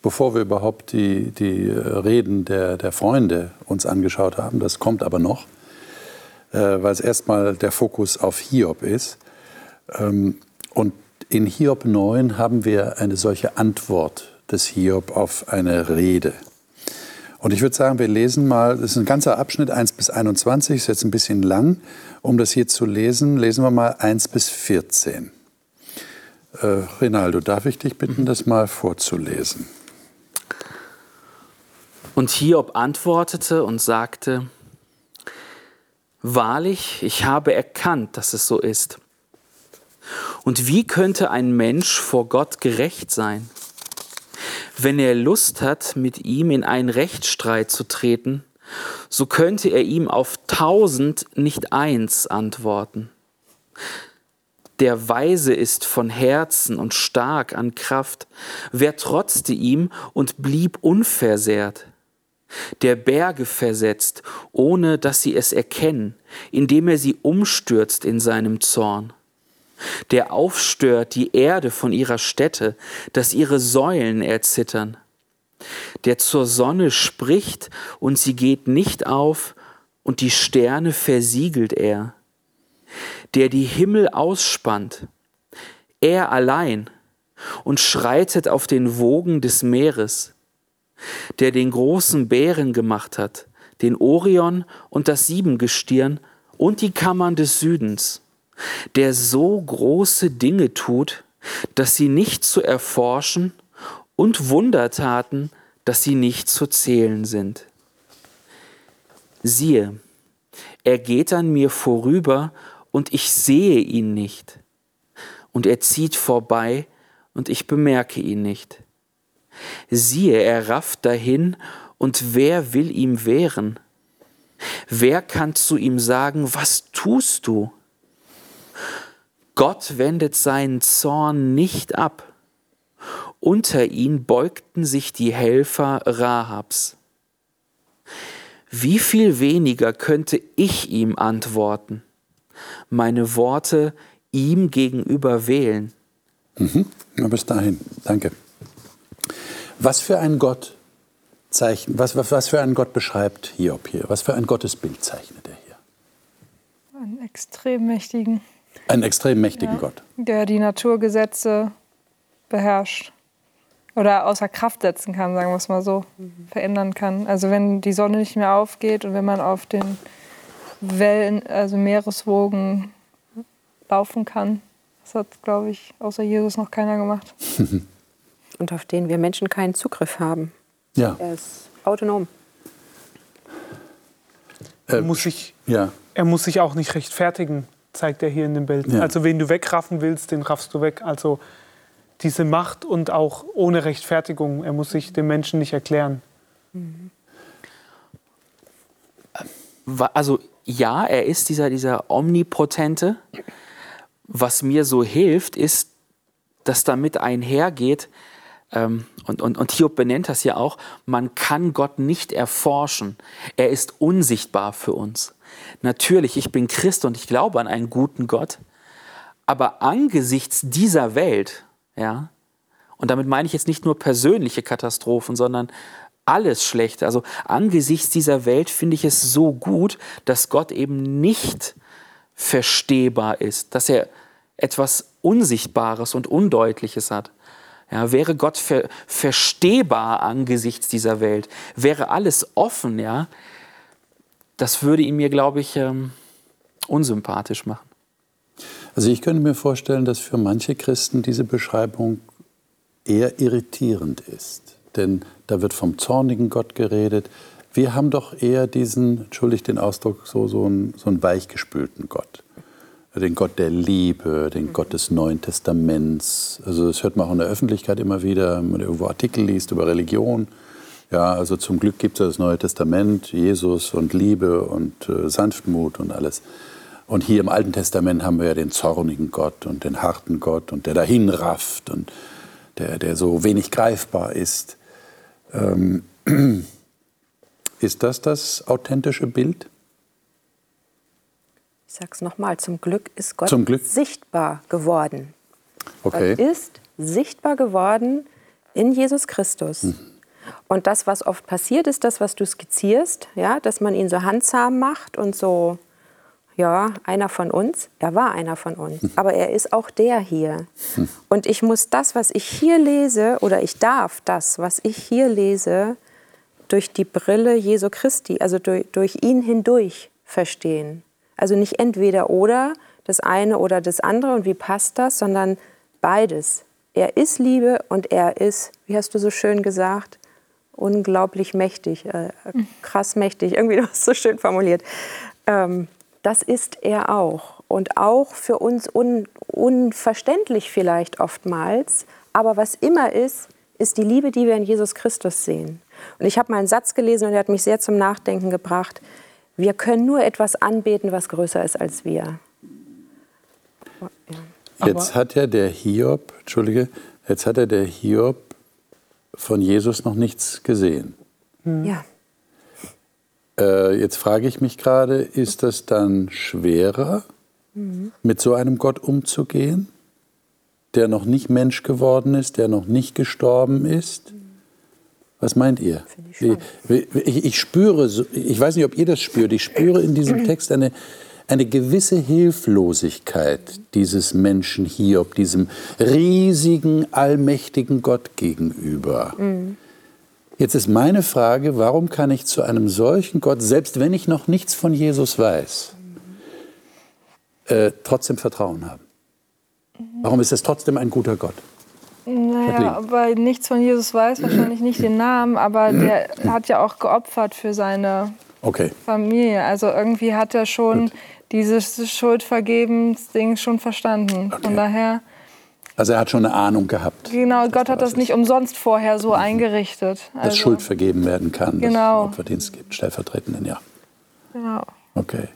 S2: bevor wir überhaupt die, die Reden der, der Freunde uns angeschaut haben. Das kommt aber noch, äh, weil es erstmal der Fokus auf Hiob ist. Ähm, und in Hiob 9 haben wir eine solche Antwort des Hiob auf eine Rede. Und ich würde sagen, wir lesen mal, das ist ein ganzer Abschnitt 1 bis 21, ist jetzt ein bisschen lang. Um das hier zu lesen, lesen wir mal 1 bis 14. Äh, Rinaldo, darf ich dich bitten, das mal vorzulesen?
S5: Und Hiob antwortete und sagte, Wahrlich, ich habe erkannt, dass es so ist. Und wie könnte ein Mensch vor Gott gerecht sein? Wenn er Lust hat, mit ihm in einen Rechtsstreit zu treten, so könnte er ihm auf tausend nicht eins antworten. Der Weise ist von Herzen und stark an Kraft. Wer trotzte ihm und blieb unversehrt? der Berge versetzt, ohne dass sie es erkennen, indem er sie umstürzt in seinem Zorn, der aufstört die Erde von ihrer Stätte, dass ihre Säulen erzittern, der zur Sonne spricht und sie geht nicht auf, und die Sterne versiegelt er, der die Himmel ausspannt, er allein, und schreitet auf den Wogen des Meeres, der den großen Bären gemacht hat, den Orion und das Siebengestirn und die Kammern des Südens, der so große Dinge tut, dass sie nicht zu erforschen und Wundertaten, dass sie nicht zu zählen sind. Siehe, er geht an mir vorüber und ich sehe ihn nicht. Und er zieht vorbei und ich bemerke ihn nicht. Siehe, er rafft dahin, und wer will ihm wehren? Wer kann zu ihm sagen, was tust du? Gott wendet seinen Zorn nicht ab. Unter ihn beugten sich die Helfer Rahabs. Wie viel weniger könnte ich ihm antworten? Meine Worte ihm gegenüber wählen.
S2: Mhm. bis dahin. Danke. Was für ein Gott zeichnet, was, was, was für einen Gott beschreibt Hiob hier? Was für ein Gottesbild zeichnet er hier?
S4: Einen extrem mächtigen.
S2: Einen extrem mächtigen ja, Gott.
S4: Der die Naturgesetze beherrscht. Oder außer Kraft setzen kann, sagen wir es mal so. Mhm. Verändern kann. Also wenn die Sonne nicht mehr aufgeht und wenn man auf den Wellen, also Meereswogen laufen kann. Das hat, glaube ich, außer Jesus noch keiner gemacht. [laughs]
S3: Und auf den wir Menschen keinen Zugriff haben.
S2: Ja.
S3: Er ist autonom.
S6: Er muss sich, ja. er muss sich auch nicht rechtfertigen, zeigt er hier in dem Bild. Ja. Also wen du wegraffen willst, den raffst du weg. Also diese Macht und auch ohne Rechtfertigung. Er muss sich dem Menschen nicht erklären.
S5: Also ja, er ist dieser, dieser Omnipotente. Was mir so hilft, ist, dass damit einhergeht, ähm, und, und, und Hiob benennt das ja auch, man kann Gott nicht erforschen. Er ist unsichtbar für uns. Natürlich, ich bin Christ und ich glaube an einen guten Gott, aber angesichts dieser Welt, ja, und damit meine ich jetzt nicht nur persönliche Katastrophen, sondern alles Schlechte. Also angesichts dieser Welt finde ich es so gut, dass Gott eben nicht verstehbar ist, dass er etwas Unsichtbares und Undeutliches hat. Ja, wäre Gott ver verstehbar angesichts dieser Welt, wäre alles offen, ja, das würde ihn mir, glaube ich, ähm, unsympathisch machen.
S2: Also ich könnte mir vorstellen, dass für manche Christen diese Beschreibung eher irritierend ist. Denn da wird vom zornigen Gott geredet. Wir haben doch eher diesen, entschuldigt den Ausdruck, so, so, einen, so einen weichgespülten Gott. Den Gott der Liebe, den Gott des Neuen Testaments. Also das hört man auch in der Öffentlichkeit immer wieder, wenn man irgendwo Artikel liest über Religion. Ja, also zum Glück gibt es das Neue Testament, Jesus und Liebe und äh, Sanftmut und alles. Und hier im Alten Testament haben wir ja den zornigen Gott und den harten Gott und der dahin rafft und der, der so wenig greifbar ist. Ähm, [clears throat] ist das das authentische Bild?
S3: Ich sage es nochmal, zum Glück ist Gott Glück? sichtbar geworden.
S2: Okay.
S3: Gott ist sichtbar geworden in Jesus Christus. Mhm. Und das, was oft passiert, ist das, was du skizzierst, ja, dass man ihn so handsam macht und so ja, einer von uns. Er war einer von uns. Aber er ist auch der hier. Und ich muss das, was ich hier lese, oder ich darf das, was ich hier lese, durch die Brille Jesu Christi, also durch, durch ihn hindurch verstehen. Also nicht entweder oder, das eine oder das andere und wie passt das, sondern beides. Er ist Liebe und er ist, wie hast du so schön gesagt, unglaublich mächtig, äh, krass mächtig. Irgendwie [laughs] du hast so schön formuliert. Ähm, das ist er auch. Und auch für uns un unverständlich vielleicht oftmals. Aber was immer ist, ist die Liebe, die wir in Jesus Christus sehen. Und ich habe mal einen Satz gelesen und der hat mich sehr zum Nachdenken gebracht. Wir können nur etwas anbeten, was größer ist als wir.
S2: Jetzt hat ja der Hiob, Entschuldige, jetzt hat ja der Hiob von Jesus noch nichts gesehen.
S3: Ja.
S2: Äh, jetzt frage ich mich gerade, ist das dann schwerer, mhm. mit so einem Gott umzugehen, der noch nicht Mensch geworden ist, der noch nicht gestorben ist? Was meint ihr? Ich, ich, ich, spüre, ich weiß nicht, ob ihr das spürt, ich spüre in diesem [clears throat] Text eine, eine gewisse Hilflosigkeit dieses Menschen hier, ob diesem riesigen, allmächtigen Gott gegenüber. Mhm. Jetzt ist meine Frage, warum kann ich zu einem solchen Gott, selbst wenn ich noch nichts von Jesus weiß, äh, trotzdem Vertrauen haben? Warum ist es trotzdem ein guter Gott?
S4: Naja, weil nichts von Jesus weiß, wahrscheinlich nicht den Namen, aber der hat ja auch geopfert für seine
S2: okay.
S4: Familie. Also irgendwie hat er schon Gut. dieses Schuldvergebens-Ding schon verstanden. Okay. Von daher
S2: also er hat schon eine Ahnung gehabt.
S4: Genau, Gott hat das nicht umsonst vorher so mhm. eingerichtet.
S2: Also, dass Schuld vergeben werden kann,
S4: genau.
S2: dass es Opferdienst gibt, stellvertretenden, ja.
S4: Genau.
S2: Okay.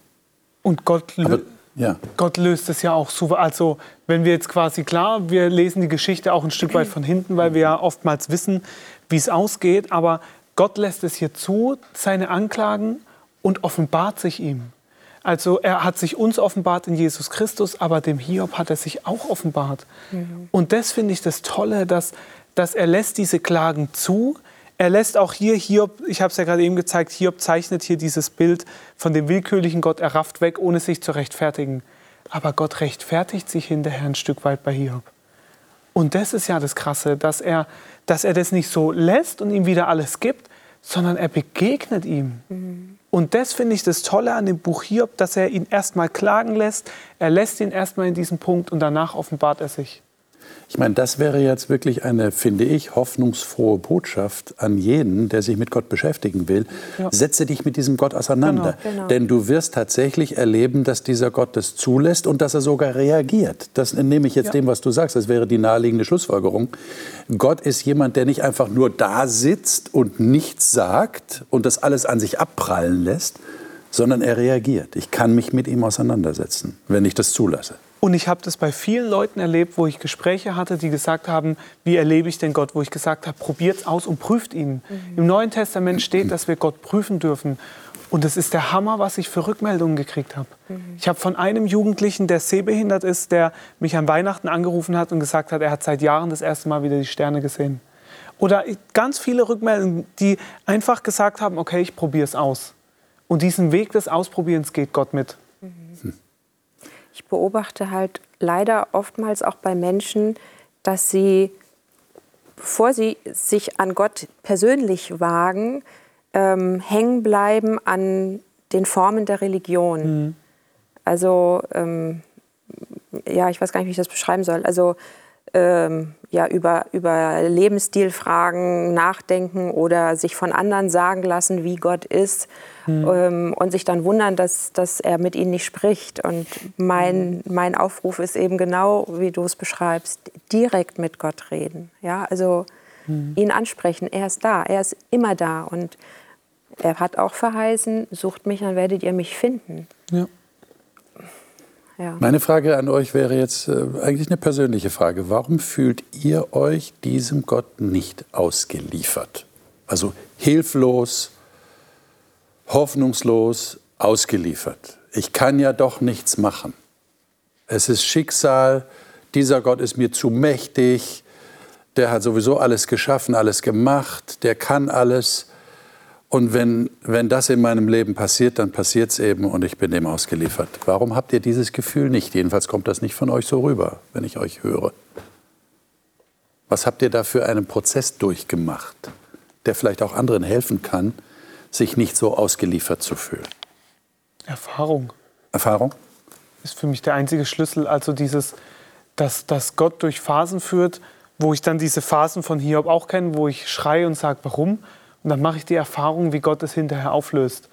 S6: Und Gott,
S2: Aber, ja.
S6: Gott löst es ja auch so. Also wenn wir jetzt quasi, klar, wir lesen die Geschichte auch ein Stück weit von hinten, weil wir ja oftmals wissen, wie es ausgeht. Aber Gott lässt es hier zu, seine Anklagen, und offenbart sich ihm. Also er hat sich uns offenbart in Jesus Christus, aber dem Hiob hat er sich auch offenbart. Mhm. Und das finde ich das Tolle, dass, dass er lässt diese Klagen zu. Er lässt auch hier Hiob, ich habe es ja gerade eben gezeigt, Hiob zeichnet hier dieses Bild von dem willkürlichen Gott, er rafft weg, ohne sich zu rechtfertigen. Aber Gott rechtfertigt sich hinterher ein Stück weit bei Hiob. Und das ist ja das Krasse, dass er, dass er das nicht so lässt und ihm wieder alles gibt, sondern er begegnet ihm. Mhm. Und das finde ich das Tolle an dem Buch Hiob, dass er ihn erstmal klagen lässt. Er lässt ihn erstmal in diesem Punkt und danach offenbart er sich.
S2: Ich meine, das wäre jetzt wirklich eine, finde ich, hoffnungsfrohe Botschaft an jeden, der sich mit Gott beschäftigen will. Ja. Setze dich mit diesem Gott auseinander. Genau, genau. Denn du wirst tatsächlich erleben, dass dieser Gott das zulässt und dass er sogar reagiert. Das nehme ich jetzt ja. dem, was du sagst. Das wäre die naheliegende Schlussfolgerung. Gott ist jemand, der nicht einfach nur da sitzt und nichts sagt und das alles an sich abprallen lässt, sondern er reagiert. Ich kann mich mit ihm auseinandersetzen, wenn ich das zulasse.
S6: Und ich habe das bei vielen Leuten erlebt, wo ich Gespräche hatte, die gesagt haben, wie erlebe ich denn Gott? Wo ich gesagt habe, probiert es aus und prüft ihn. Mhm. Im Neuen Testament steht, dass wir Gott prüfen dürfen. Und das ist der Hammer, was ich für Rückmeldungen gekriegt habe. Mhm. Ich habe von einem Jugendlichen, der sehbehindert ist, der mich an Weihnachten angerufen hat und gesagt hat, er hat seit Jahren das erste Mal wieder die Sterne gesehen. Oder ganz viele Rückmeldungen, die einfach gesagt haben, okay, ich probiere es aus. Und diesen Weg des Ausprobierens geht Gott mit. Mhm
S3: ich beobachte halt leider oftmals auch bei Menschen, dass sie, bevor sie sich an Gott persönlich wagen, ähm, hängen bleiben an den Formen der Religion. Mhm. Also, ähm, ja, ich weiß gar nicht, wie ich das beschreiben soll. Also, ähm, ja, über, über Lebensstilfragen nachdenken oder sich von anderen sagen lassen, wie Gott ist mhm. ähm, und sich dann wundern, dass, dass er mit ihnen nicht spricht. Und mein, mein Aufruf ist eben genau, wie du es beschreibst, direkt mit Gott reden. Ja, also mhm. ihn ansprechen, er ist da, er ist immer da und er hat auch verheißen, sucht mich, dann werdet ihr mich finden. Ja.
S2: Ja. Meine Frage an euch wäre jetzt äh, eigentlich eine persönliche Frage. Warum fühlt ihr euch diesem Gott nicht ausgeliefert? Also hilflos, hoffnungslos, ausgeliefert. Ich kann ja doch nichts machen. Es ist Schicksal, dieser Gott ist mir zu mächtig, der hat sowieso alles geschaffen, alles gemacht, der kann alles. Und wenn, wenn das in meinem Leben passiert, dann passiert es eben und ich bin dem ausgeliefert. Warum habt ihr dieses Gefühl nicht? Jedenfalls kommt das nicht von euch so rüber, wenn ich euch höre. Was habt ihr da für einen Prozess durchgemacht, der vielleicht auch anderen helfen kann, sich nicht so ausgeliefert zu fühlen?
S6: Erfahrung.
S2: Erfahrung?
S6: Ist für mich der einzige Schlüssel. Also dieses, dass, dass Gott durch Phasen führt, wo ich dann diese Phasen von Hiob auch kenne, wo ich schreie und sage, warum? Und dann mache ich die Erfahrung, wie Gott es hinterher auflöst.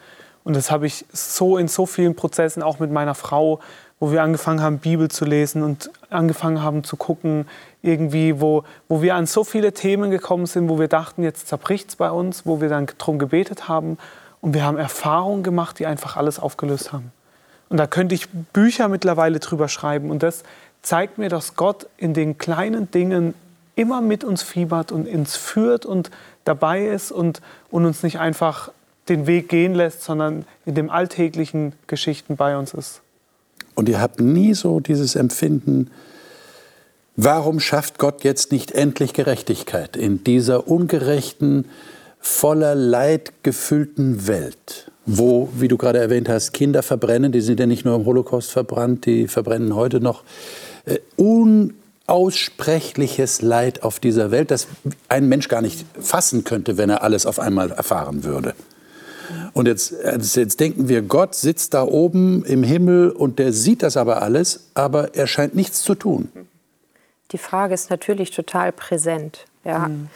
S6: Und das habe ich so in so vielen Prozessen, auch mit meiner Frau, wo wir angefangen haben, Bibel zu lesen und angefangen haben zu gucken, irgendwie, wo, wo wir an so viele Themen gekommen sind, wo wir dachten, jetzt zerbricht es bei uns, wo wir dann darum gebetet haben. Und wir haben Erfahrungen gemacht, die einfach alles aufgelöst haben. Und da könnte ich Bücher mittlerweile drüber schreiben. Und das zeigt mir, dass Gott in den kleinen Dingen immer mit uns fiebert und uns führt und dabei ist und, und uns nicht einfach den Weg gehen lässt, sondern in den alltäglichen Geschichten bei uns ist.
S2: Und ihr habt nie so dieses Empfinden, warum schafft Gott jetzt nicht endlich Gerechtigkeit in dieser ungerechten, voller Leid gefüllten Welt, wo, wie du gerade erwähnt hast, Kinder verbrennen, die sind ja nicht nur im Holocaust verbrannt, die verbrennen heute noch, äh, un unaussprechliches Leid auf dieser Welt, das ein Mensch gar nicht fassen könnte, wenn er alles auf einmal erfahren würde. Und jetzt, jetzt denken wir, Gott sitzt da oben im Himmel und der sieht das aber alles, aber er scheint nichts zu tun.
S3: Die Frage ist natürlich total präsent. Ja. Mhm.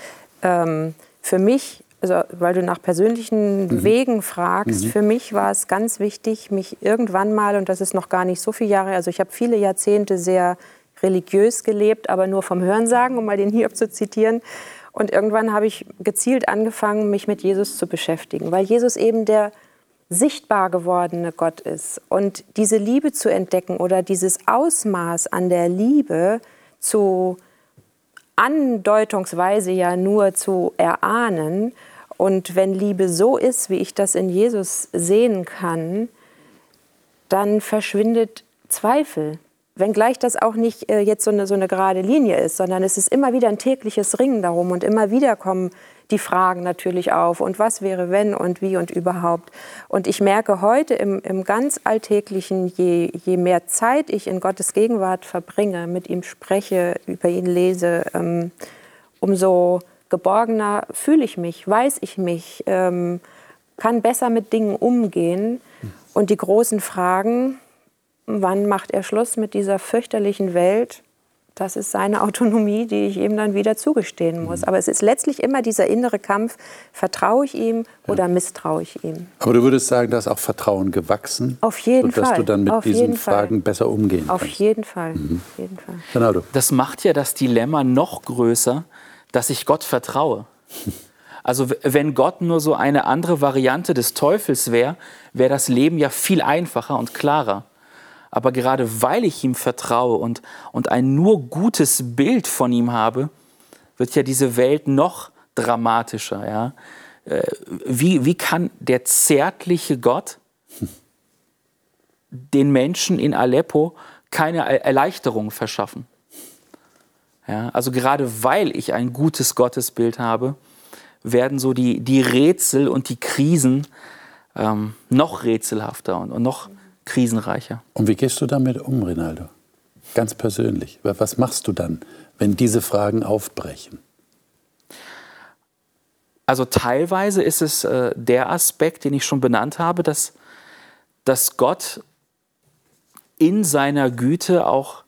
S3: Ähm, für mich, also weil du nach persönlichen mhm. Wegen fragst, mhm. für mich war es ganz wichtig, mich irgendwann mal, und das ist noch gar nicht so viele Jahre, also ich habe viele Jahrzehnte sehr religiös gelebt, aber nur vom Hörensagen, um mal den Hiob zu zitieren. Und irgendwann habe ich gezielt angefangen, mich mit Jesus zu beschäftigen, weil Jesus eben der sichtbar gewordene Gott ist. Und diese Liebe zu entdecken oder dieses Ausmaß an der Liebe zu andeutungsweise ja nur zu erahnen. Und wenn Liebe so ist, wie ich das in Jesus sehen kann, dann verschwindet Zweifel. Wenngleich das auch nicht äh, jetzt so eine, so eine gerade Linie ist, sondern es ist immer wieder ein tägliches Ringen darum und immer wieder kommen die Fragen natürlich auf und was wäre wenn und wie und überhaupt. Und ich merke heute im, im ganz Alltäglichen, je, je mehr Zeit ich in Gottes Gegenwart verbringe, mit ihm spreche, über ihn lese, ähm, umso geborgener fühle ich mich, weiß ich mich, ähm, kann besser mit Dingen umgehen. Und die großen Fragen, wann macht er Schluss mit dieser fürchterlichen Welt? Das ist seine [laughs] Autonomie, die ich ihm dann wieder zugestehen muss. Mhm. Aber es ist letztlich immer dieser innere Kampf, vertraue ich ihm oder ja. misstraue ich ihm.
S2: Aber du würdest sagen, da ist auch Vertrauen gewachsen?
S3: Auf jeden
S2: sodass
S3: Fall.
S2: Dass du dann mit
S3: Auf
S2: diesen Fragen besser umgehen
S3: Auf
S2: kannst?
S3: Jeden Fall. Mhm. Auf jeden Fall.
S5: Ronaldo. Das macht ja das Dilemma noch größer, dass ich Gott vertraue. [laughs] Also wenn Gott nur so eine andere Variante des Teufels wäre, wäre das Leben ja viel einfacher und klarer. Aber gerade weil ich ihm vertraue und, und ein nur gutes Bild von ihm habe, wird ja diese Welt noch dramatischer. Ja? Äh, wie, wie kann der zärtliche Gott [laughs] den Menschen in Aleppo keine Erleichterung verschaffen? Ja, also gerade weil ich ein gutes Gottesbild habe, werden so die, die Rätsel und die Krisen ähm, noch rätselhafter und, und noch krisenreicher.
S2: Und wie gehst du damit um, Rinaldo? Ganz persönlich. Was machst du dann, wenn diese Fragen aufbrechen?
S5: Also teilweise ist es äh, der Aspekt, den ich schon benannt habe, dass, dass Gott in seiner Güte auch,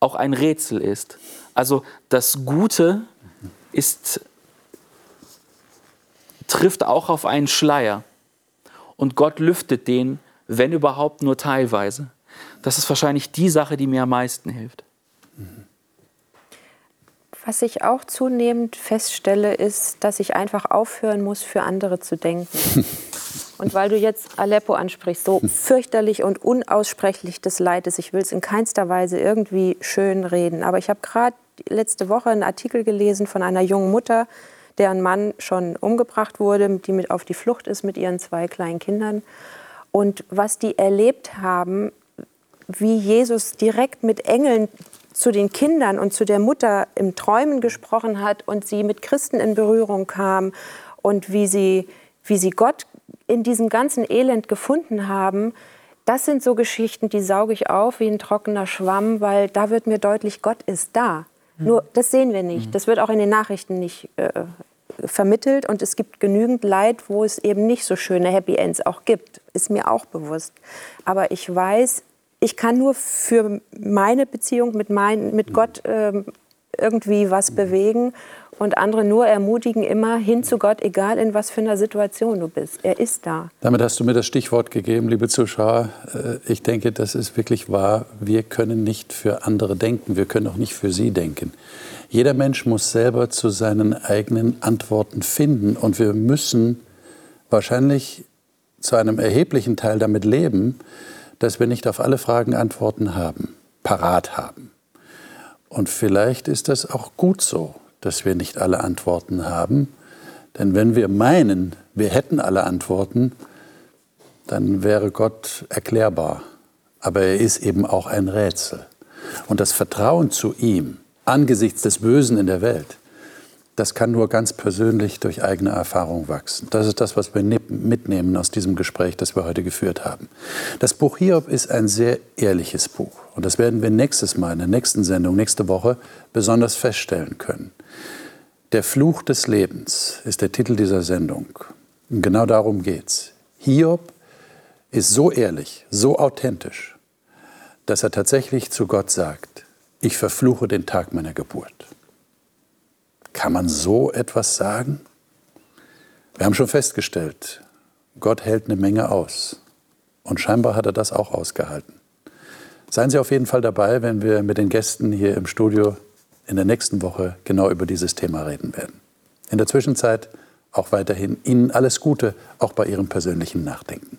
S5: auch ein Rätsel ist. Also das Gute ist trifft auch auf einen Schleier. Und Gott lüftet den, wenn überhaupt nur teilweise. Das ist wahrscheinlich die Sache, die mir am meisten hilft.
S3: Was ich auch zunehmend feststelle, ist, dass ich einfach aufhören muss, für andere zu denken. [laughs] Und weil du jetzt Aleppo ansprichst, so [laughs] fürchterlich und unaussprechlich des Leides, ich will es in keinster Weise irgendwie schön reden, aber ich habe gerade letzte Woche einen Artikel gelesen von einer jungen Mutter, deren Mann schon umgebracht wurde, die mit auf die Flucht ist mit ihren zwei kleinen Kindern. Und was die erlebt haben, wie Jesus direkt mit Engeln zu den Kindern und zu der Mutter im Träumen gesprochen hat und sie mit Christen in Berührung kam und wie sie, wie sie Gott in diesem ganzen Elend gefunden haben, das sind so Geschichten, die sauge ich auf wie ein trockener Schwamm, weil da wird mir deutlich, Gott ist da. Nur das sehen wir nicht. Das wird auch in den Nachrichten nicht äh, vermittelt. Und es gibt genügend Leid, wo es eben nicht so schöne Happy Ends auch gibt. Ist mir auch bewusst. Aber ich weiß, ich kann nur für meine Beziehung mit, mein, mit Gott äh, irgendwie was bewegen und andere nur ermutigen, immer hin zu Gott, egal in was für einer Situation du bist. Er ist da.
S2: Damit hast du mir das Stichwort gegeben, liebe Zuschauer. Äh, ich denke, das ist wirklich wahr. Wir können nicht für andere denken. Wir können auch nicht für sie denken. Jeder Mensch muss selber zu seinen eigenen Antworten finden. Und wir müssen wahrscheinlich zu einem erheblichen Teil damit leben, dass wir nicht auf alle Fragen Antworten haben, parat haben. Und vielleicht ist das auch gut so dass wir nicht alle Antworten haben. Denn wenn wir meinen, wir hätten alle Antworten, dann wäre Gott erklärbar. Aber er ist eben auch ein Rätsel. Und das Vertrauen zu ihm angesichts des Bösen in der Welt, das kann nur ganz persönlich durch eigene Erfahrung wachsen. Das ist das, was wir mitnehmen aus diesem Gespräch, das wir heute geführt haben. Das Buch Hiob ist ein sehr ehrliches Buch. Und das werden wir nächstes Mal, in der nächsten Sendung, nächste Woche, besonders feststellen können. Der Fluch des Lebens ist der Titel dieser Sendung. Und genau darum geht's. Hiob ist so ehrlich, so authentisch, dass er tatsächlich zu Gott sagt, ich verfluche den Tag meiner Geburt. Kann man so etwas sagen? Wir haben schon festgestellt, Gott hält eine Menge aus. Und scheinbar hat er das auch ausgehalten. Seien Sie auf jeden Fall dabei, wenn wir mit den Gästen hier im Studio in der nächsten Woche genau über dieses Thema reden werden. In der Zwischenzeit auch weiterhin Ihnen alles Gute, auch bei Ihrem persönlichen Nachdenken.